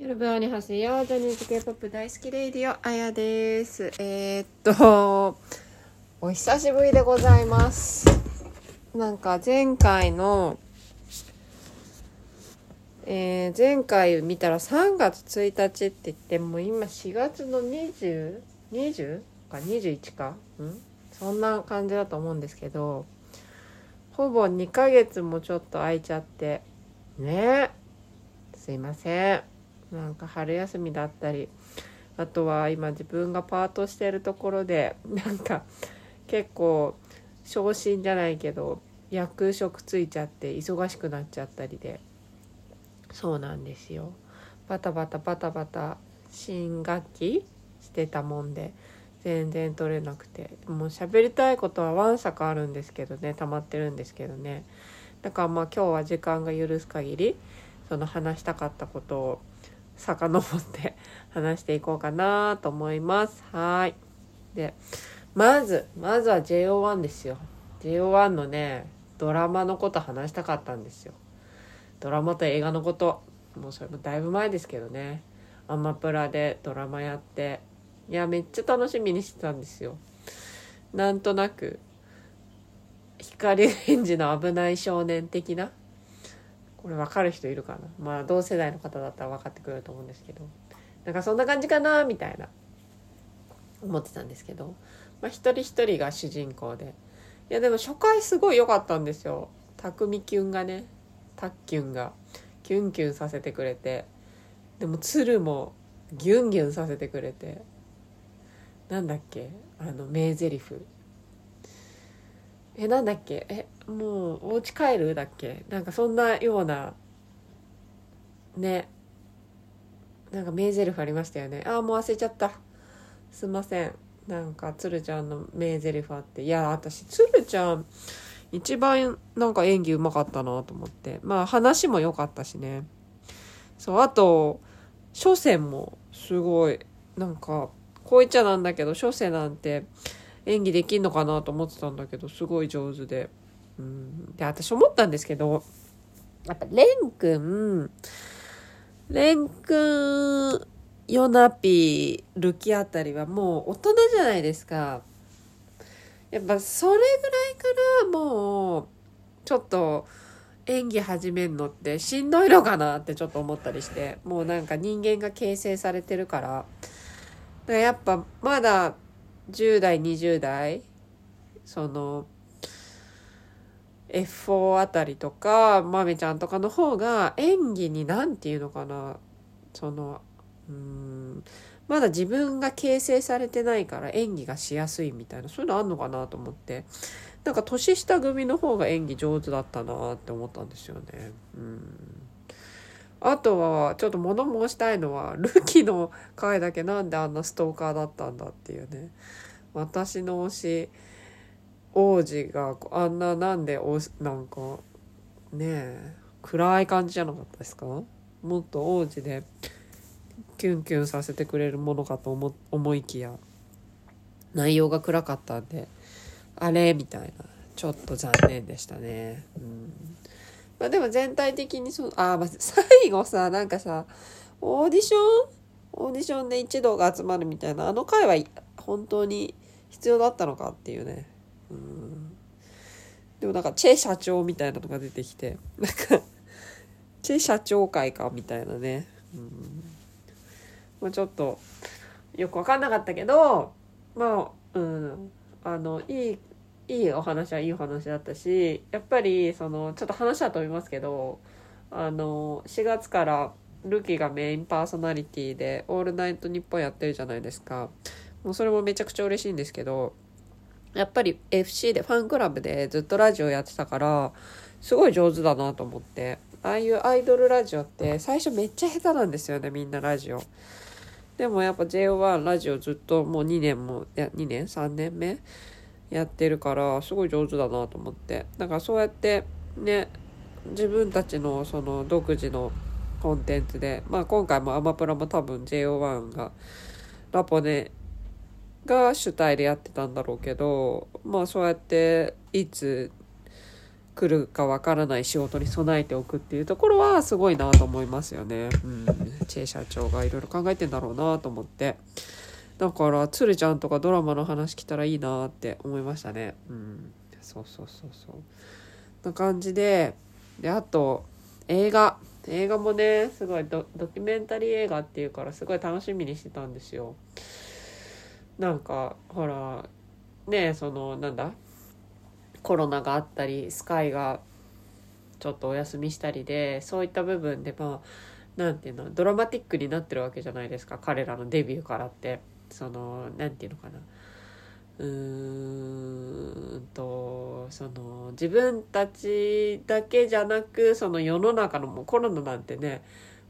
夜分にはせよジャニーズ K-POP 大好きレイディオあやです。えー、っとお久しぶりでございます。なんか前回のえー、前回見たら3月1日って言っても今4月の 20?20 20か21か？ん？そんな感じだと思うんですけどほぼ2ヶ月もちょっと空いちゃって。ね。すいません。なんか春休みだったりあとは今自分がパートしてるところでなんか結構昇進じゃないけど役職ついちゃって忙しくなっちゃったりで。そうなんですよ。バタバタバタバタ新学期してたもんで全然取れなくて。もう喋りたいことはわんさかあるんですけどね溜まってるんですけどね。だからまあ今日は時間が許す限りその話したかったことを遡って話していこうかなと思います。はい。でまずまずは JO1 ですよ。JO1 のねドラマのこと話したかったんですよ。ドラマと映画のこと。もうそれもだいぶ前ですけどね。アマプラでドラマやっていやめっちゃ楽しみにしてたんですよ。なんとなく光 源氏の危ない少年的なこれ分かる人いるかな？まあ同世代の方だったら分かってくれると思うんですけど。なんかそんな感じかなみたいな。思ってたんですけど、まあ、一人一人が主人公で。いやでも初回すごい良かったんですよ。匠キュンがね。タッキュンが。キュンキュンさせてくれて。でも鶴もギュンギュンさせてくれて。なんだっけ？あの名台詞。えなんだっけ？えもうお家帰るだっけ？なんかそんなようなね。なんか名台詞ありましたよね。ああもう忘れちゃった。すいません。なんか鶴ちゃんの名台詞あって。いや私鶴ちゃん一番なんか演技うまかったなと思って。まあ話も良かったしね。そうあと初戦もすごい。なんかこう言っちゃなんだけど初戦なんて演技できんのかなと思ってたんだけどすごい上手で。うん。で私思ったんですけどやっぱレンくんレンくんヨナピールキあたりはもう大人じゃないですか。やっぱそれぐらいからもうちょっと演技始めんのってしんどいのかなってちょっと思ったりしてもうなんか人間が形成されてるから。だからやっぱまだ10代20代その F4 あたりとかまめちゃんとかの方が演技に何て言うのかなそのうんまだ自分が形成されてないから演技がしやすいみたいなそういうのあんのかなと思って。なんか年下組の方が演技上手だったなって思ったんですよね。うん。あとはちょっと物申したいのはルキの回だけなんであんなストーカーだったんだっていうね。私の推し王子があんななんでおなんかねえ暗い感じじゃなかったですか？もっと王子でキュンキュンさせてくれるものかと思思いきや内容が暗かったんであれみたいなちょっと残念でしたね。うんまあ、でも全体的にそうあ、まあ、最後さなんかさオーディション？オーディションで一同が集まるみたいなあの回は本当に必要だったのかっていうね。うん。でもなんかチェ社長みたいなのが出てきてなんかチェ社長会かみたいなね。うん。まあ、ちょっとよく分かんなかったけどまあうん。あのいいいいお話はいいお話だったしやっぱりそのちょっと話は飛びますけどあの4月からルキがメインパーソナリティで「オールナイトニッポン」やってるじゃないですか。もうそれもめちゃくちゃ嬉しいんですけどやっぱり FC でファンクラブでずっとラジオやってたからすごい上手だなと思って。ああいうアイドルラジオって最初めっちゃ下手なんですよねみんなラジオ。でもやっぱ JO1 ラジオずっともう2年もや2年？3年目？やってるからすごい上手だなと思って。だからそうやってね自分たちのその独自のコンテンツでまあ今回もアマプラも多分 JO1 がラポネが主体でやってたんだろうけどまあそうやっていつ来るかわからない仕事に備えておくっていうところはすごいなと思いますよね。うん、チェ社長がいろいろ考えてんだろうなと思って。だから鶴ちゃんとかドラマの話来たらいいなって思いましたね。うん、そうそうそうそう。な感じでであと映画映画もねすごいドドキュメンタリー映画っていうからすごい楽しみにしてたんですよ。なんかほらねそのなんだコロナがあったりスカイがちょっとお休みしたりでそういった部分でまあ何て言うのドラマティックになってるわけじゃないですか彼らのデビューからって。その何て言うのかな。うーんとその自分たちだけじゃなくその世の中のもうコロナなんてね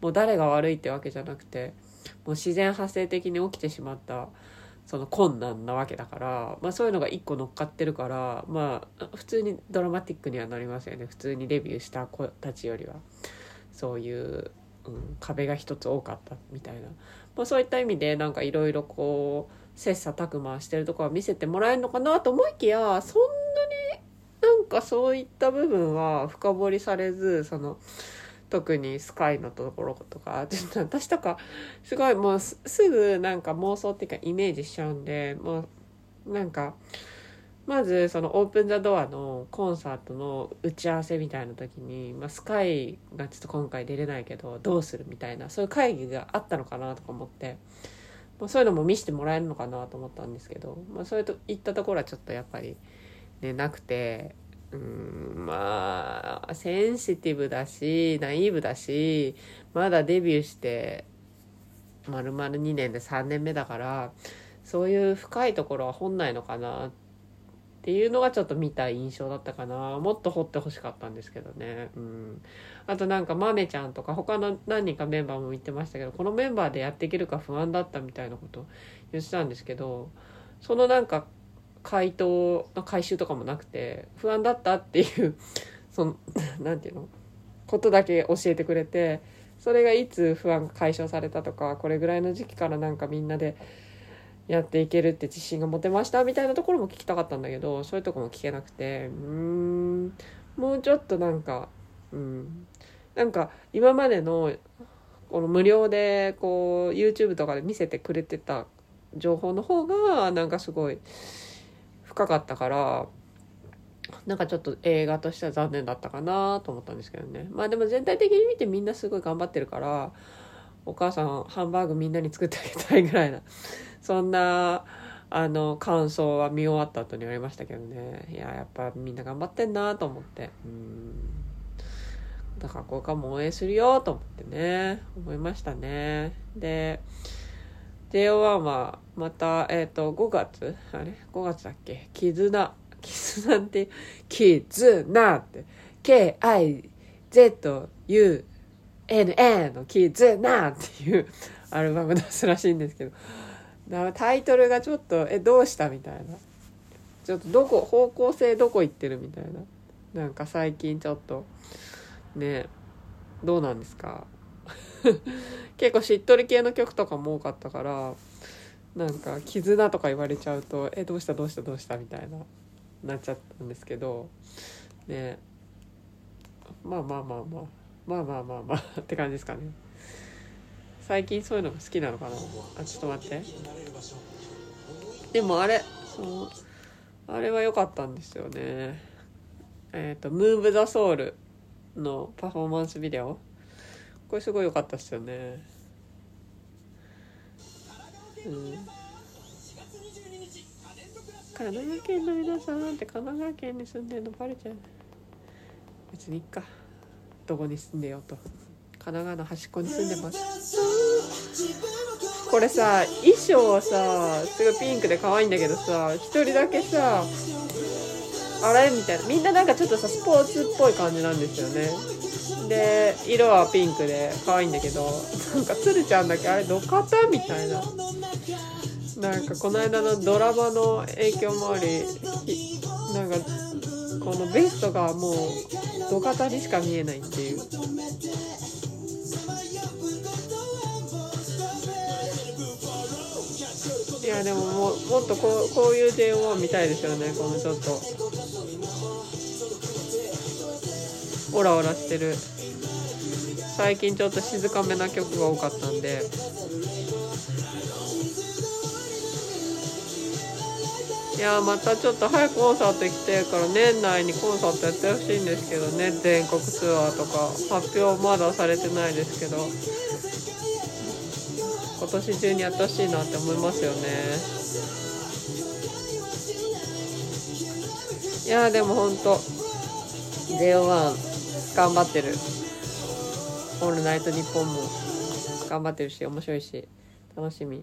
もう誰が悪いってわけじゃなくてもう自然発生的に起きてしまった。その困難なわけだから、まあ、そういうのが一個乗っかってるからまあ普通にドラマティックにはなりますよね普通にデビューした子たちよりはそういう、うん、壁が一つ多かったみたいな、まあ、そういった意味でなんかいろいろこう切磋琢磨してるところは見せてもらえるのかなと思いきやそんなになんかそういった部分は深掘りされずその。特にスカイのところとか私とかすごいもうすぐなんか妄想っていうかイメージしちゃうんでもうなんかまずそのオープン・ザ・ドアのコンサートの打ち合わせみたいな時に、まあ、スカイがちょっと今回出れないけどどうするみたいなそういう会議があったのかなとか思って、まあ、そういうのも見せてもらえるのかなと思ったんですけど、まあ、そういうといったところはちょっとやっぱり、ね、なくてうんまあセンシティブだしナイーブだしまだデビューして丸々2年で3年目だからそういう深いところは本ないのかなっていうのがちょっと見た印象だったかな。もっと掘ってほしかったんですけどね。うん。あとなんかまめちゃんとか他の何人かメンバーも言ってましたけどこのメンバーでやっていけるか不安だったみたいなこと言ってたんですけどそのなんか回答の回収とかもなくて不安だったっていうその何て言うの？ことだけ教えてくれてそれがいつ不安が解消されたとかこれぐらいの時期からなんかみんなでやっていけるって自信が持てましたみたいなところも聞きたかったんだけどそういうとこも聞けなくてうんもうちょっとなんかうんなんか今までのこの無料でこう YouTube とかで見せてくれてた情報の方がなんかすごい深かったからなんかちょっと映画としては残念だったかなと思ったんですけどね。まあでも全体的に見てみんなすごい頑張ってるからお母さんハンバーグみんなに作ってあげたいぐらいなそんなあの感想は見終わった後にありましたけどね。いややっぱみんな頑張ってんなと思って。うん。だからこれからも応援するよと思ってね思いましたね。で JO1 はまた、えっ、ー、と、5月？あれ ?5 月だっけ？絆。絆って、絆って、K-I-Z-U-N-A の絆っていうアルバム出すらしいんですけど、だタイトルがちょっと、え、どうしたみたいな。ちょっとどこ、方向性どこ行ってるみたいな。なんか最近ちょっと、ね、どうなんですか？結構しっとり系の曲とかも多かったからなんか「絆」とか言われちゃうと「えどうしたどうしたどうした?」みたいななっちゃったんですけどね。まあまあまあまあ。まあまあまあまあ。って感じですかね。最近そういうのが好きなのかな。あちょっと待って。でもあれそのあれは良かったんですよね。えっ、ー、と「ムーブ・ザ・ソウル」のパフォーマンスビデオ。これすごい良かったっすよね。うん。神奈川県の皆さんって神奈川県に住んでるのバレちゃう。別にいっか。どこに住んでようと。神奈川の端っこに住んでます。これさ衣装はさすごいピンクで可愛いんだけどさ一人だけさあれ？みたいな。みんななんかちょっとさスポーツっぽい感じなんですよね。で色はピンクで可愛いんだけどなんかつるちゃんだけあれ土方みたいな。なんかこの間のドラマの影響もありなんかこのベストがもう土方にしか見えないっていう。いやでもももっとこうこういう JO 見たいですよねこのちょっと。オラオラしてる。最近ちょっと静かめな曲が多かったんで。いやまたちょっと早くコンサート行きたいから年内にコンサートやってほしいんですけどね全国ツアーとか。発表まだされてないですけど。今年中にやってほしいなって思いますよね。いやでもほんと JO1 頑張ってる「オールナイトニッポン」も頑張ってるし面白いし楽しみ。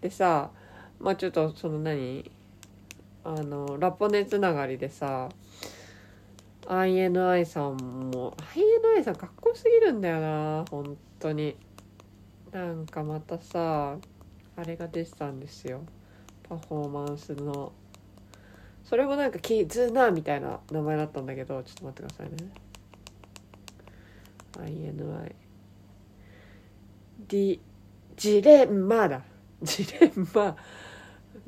でさまあちょっとその何？あのラポネつながりでさ INI さんも INI さんかっこよすぎるんだよな本当に。なんかまたさあれが出てたんですよ。パフォーマンスの。それもなんかキズナみたいな名前だったんだけどちょっと待ってくださいね。INI ディジレンマだ。ジレンマ。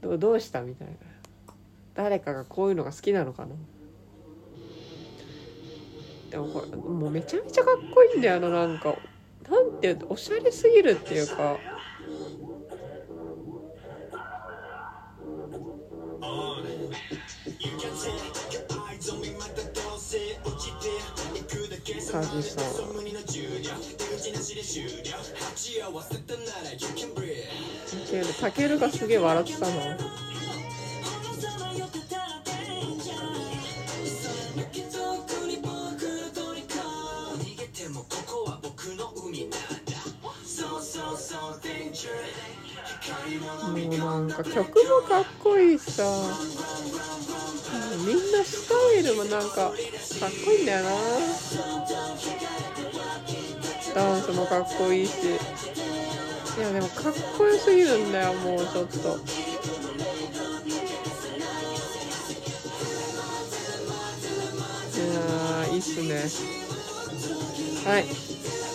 どどうしたみたいな。誰かがこういうのが好きなのかな。でもこれもうめちゃめちゃかっこいいんだよななんか。なんておしゃれすぎるっていうか。カジさん。たけるがすげえ笑ってたの。もうなんか曲もかっこいいしさ。みんなスタイルもなんかかっこいいんだよな。ダンスもかっこいいし。いやでもかっこよすぎるんだよもうちょっと。いやいいっすね。はい。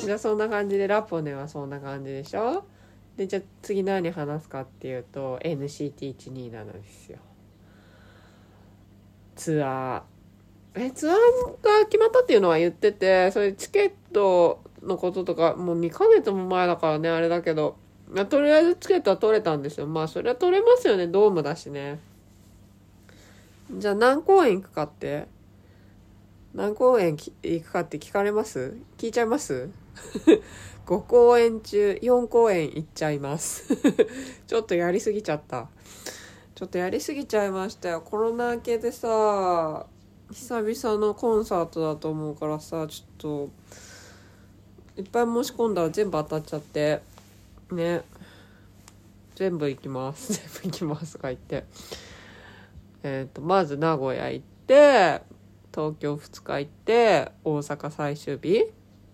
じゃあそんな感じでラポネはそんな感じでしょ？でじゃあ次何話すかっていうと NCT127 ですよ。ツアー。えツアーが決まったっていうのは言っててそれチケットのこととかもう2ヶ月も前だからねあれだけど。とりあえずチケットは取れたんですよ。まあそれは取れますよね。ドームだしね。じゃあ何公演行くかって？何公演行くかって聞かれます？聞いちゃいます？5公演中4公演行っちゃいます。ちょっとやりすぎちゃった。ちょっとやりすぎちゃいましたよ。コロナ明けでさ久々のコンサートだと思うからさちょっといっぱい申し込んだら全部当たっちゃって。ね。全部行きます。全部行きますとか言って。えっ、ー、とまず名古屋行って東京2日行って大阪最終日。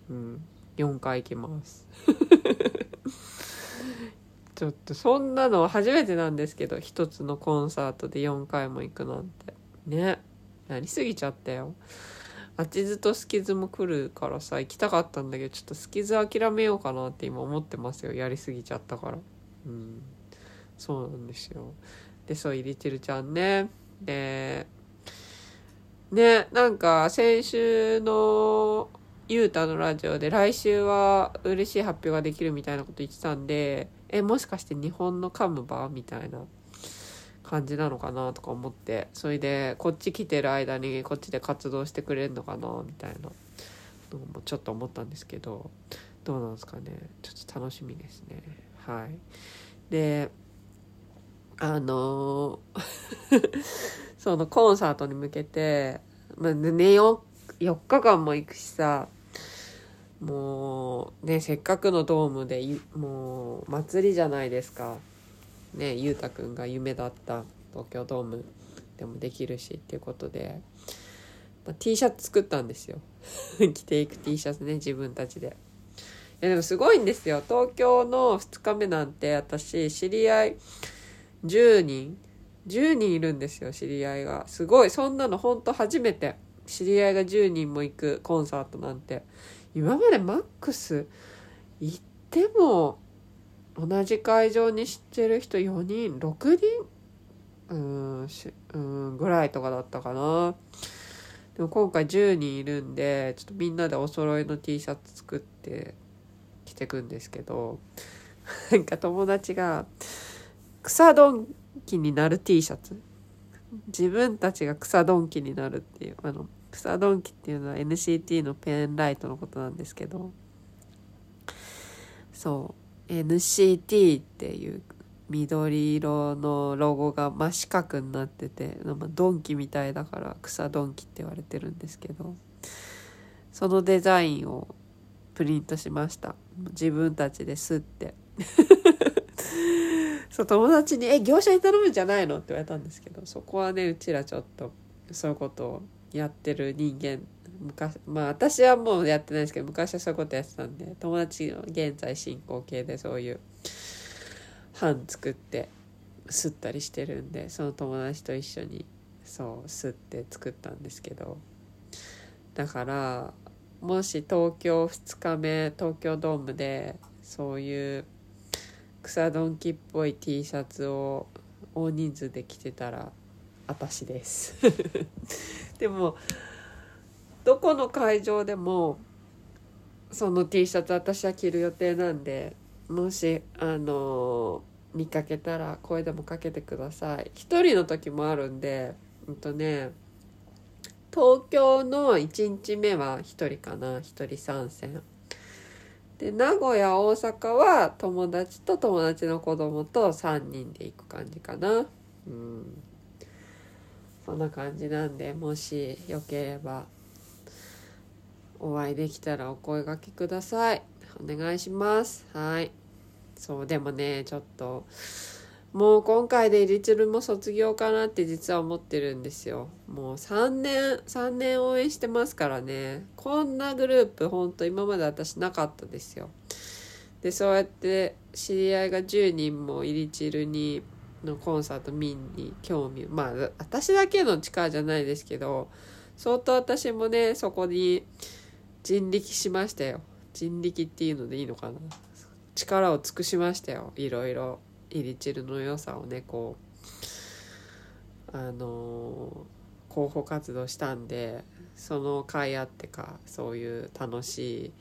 うん。4回行きます。ちょっとそんなの初めてなんですけど一つのコンサートで4回も行くなんて。ね。なりすぎちゃったよ。あちずとスキズも来るからさ行きたかったんだけどちょっとスキズ諦めようかなって今思ってますよ。やりすぎちゃったから。うん。そうなんですよ。でそう入りてるちゃんね。でねなんか先週のゆうたのラジオで来週は嬉しい発表ができるみたいなこと言ってたんで、え、もしかして日本のカムバみたいな感じなのかなとか思って、それでこっち来てる間にこっちで活動してくれるのかなみたいなのもちょっと思ったんですけど、どうなんですかね。ちょっと楽しみですね。はい。で、あの そのコンサートに向けて、まあ、寝よ4日間も行くしさもうねせっかくのドームでもう祭りじゃないですか。ねゆうたくんが夢だった東京ドームでもできるしっていうことで、まあ、T シャツ作ったんですよ。着ていく T シャツね自分たちで。いやでもすごいんですよ。東京の2日目なんて私知り合い10人10人いるんですよ知り合いが。すごいそんなのほんと初めて。知り合いが10人も行くコンサートなんて今までマックス行っても同じ会場に知ってる人4人6人うんしうんぐらいとかだったかな。でも今回10人いるんでちょっとみんなでお揃いの T シャツ作って着てくんですけどなんか友達が草ドンキになる T シャツ自分たちが草ドンキになるっていうあの草ドンキっていうのは NCT のペンライトのことなんですけどそう。NCT っていう緑色のロゴが真四角になってて、まあ、ドンキみたいだから草ドンキって言われてるんですけどそのデザインをプリントしました。自分たちですって。そう友達に「え業者に頼むんじゃないの?」って言われたんですけどそこはねうちらちょっとそういうことをやってる人間昔まあ私はもうやってないですけど昔はそういうことやってたんで友達の現在進行形でそういう版作って吸ったりしてるんでその友達と一緒にそう吸って作ったんですけどだからもし東京2日目東京ドームでそういう草ドンキっぽい T シャツを大人数で着てたら私です。でもどこの会場でもその T シャツ私は着る予定なんでもしあの見かけたら声でもかけてください。一人の時もあるんでうんとね東京の1日目は1人かな。1人参戦。で名古屋大阪は友達と友達の子供と3人で行く感じかな。うん。そんな感じなんでもしよければお会いできたらお声がけください。お願いします。はい。そうでもねちょっともう今回でリチルも卒業かなって実は思ってるんですよ。もう3年3年応援してますからね。こんなグループほんと今まで私なかったですよ。でそうやって知り合いが10人もイリチルにのコンサート見に興味まあ私だけの力じゃないですけど相当私もねそこに人力しましたよ。人力っていうのでいいのかな。力を尽くしましたよ。いろいろ。イリチルの良さをねこうあの候補活動したんでその甲斐あってかそういう楽しい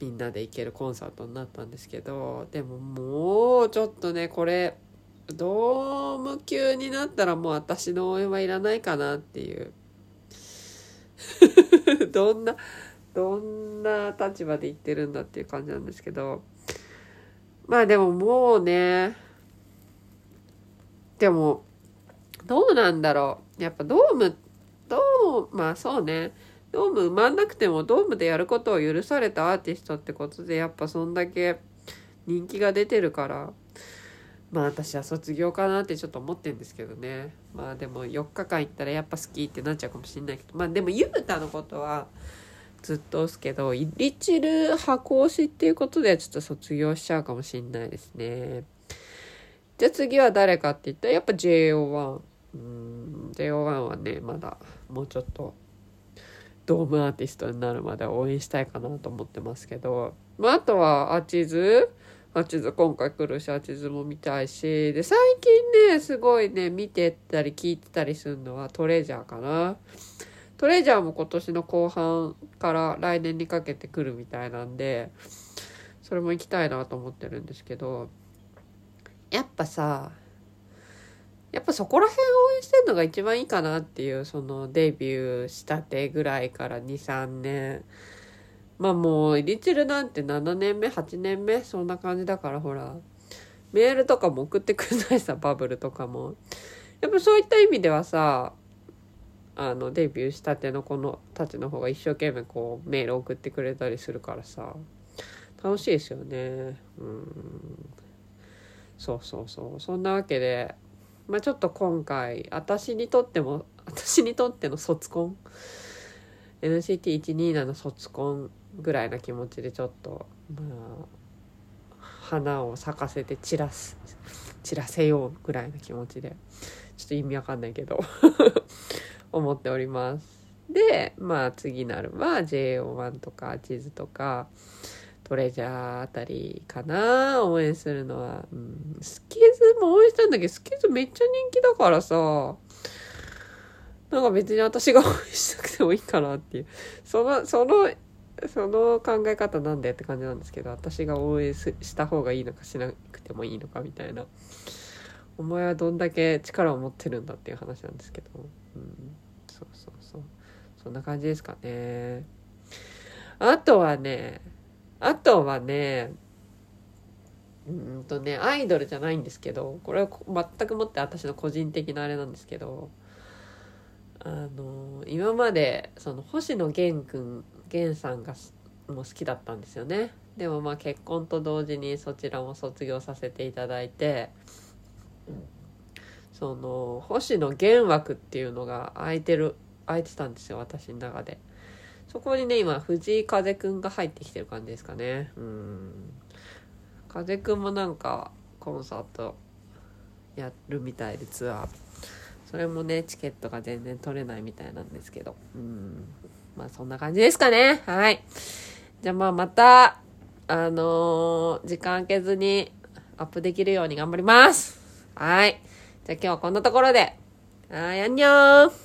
みんなで行けるコンサートになったんですけどでももうちょっとねこれドーム級になったらもう私の応援はいらないかなっていう。どんなどんな立場で言ってるんだっていう感じなんですけど。まあでももうね。でもどうなんだろう。やっぱドームドームまあそうね。ドーム埋まんなくてもドームでやることを許されたアーティストってことでやっぱそんだけ人気が出てるからまあ私は卒業かなってちょっと思ってるんですけどね。まあでも4日間行ったらやっぱ好きってなっちゃうかもしんないけどまあでもユータのことはずっと押すけど、イリチル箱推しっていうことでちょっと卒業しちゃうかもしんないですね。じゃあ次は誰かって言ったらやっぱ JO1。うん、JO1 はね、まだもうちょっとドームアーティストになるまで応援したいかなと思ってますけど、まあ、あとはアチズアチズ今回来るしアチズも見たいしで最近ねすごいね見てたり聞いてたりするのはトレジャーかなトレジャーも今年の後半から来年にかけて来るみたいなんでそれも行きたいなと思ってるんですけどやっぱさやっぱそこら辺応援してんのが一番いいかなっていうそのデビューしたてぐらいから23年。まあもうリチルなんて7年目8年目そんな感じだからほら。メールとかも送ってくれないさバブルとかも。やっぱそういった意味ではさあのデビューしたての子のたちの方が一生懸命こうメール送ってくれたりするからさ。楽しいですよね。うん。そうそうそう。そんなわけでまあちょっと今回私にとっても私にとっての卒コン NCT127 の卒コンぐらいな気持ちでちょっとまあ花を咲かせて散らす散らせようぐらいな気持ちで。ちょっと意味わかんないけど。思っております。で、まあ次なるは JO1 とか地図とかトレジャーあたりかな。応援するのは、うん、スキズも応援したんだけどスキズめっちゃ人気だからさ。なんか別に私が応援したくてもいいかなっていう。そのそのその考え方なんでって感じなんですけど私が応援した方がいいのかしなくてもいいのかみたいな。お前はどんだけ力を持ってるんだっていう話なんですけど、うん、そうそうそう。そんな感じですかね。あとはねあとはねうんとねアイドルじゃないんですけどこれは全くもって私の個人的なあれなんですけどあの今までその星野源君源さんがも好きだったんですよね。でもまあ結婚と同時にそちらも卒業させていただいてその星野源枠っていうのが空いてる空いてたんですよ私の中で。そこにね今藤井風くんが入ってきてる感じですかね。うん。風くんもなんかコンサートやるみたいでツアー。それもねチケットが全然取れないみたいなんですけど。うん。まあそんな感じですかね。はい。じゃあまあまたあのー、時間空けずにアップできるように頑張ります。はい。じゃあ今日はこんなところで。あーやんにょー。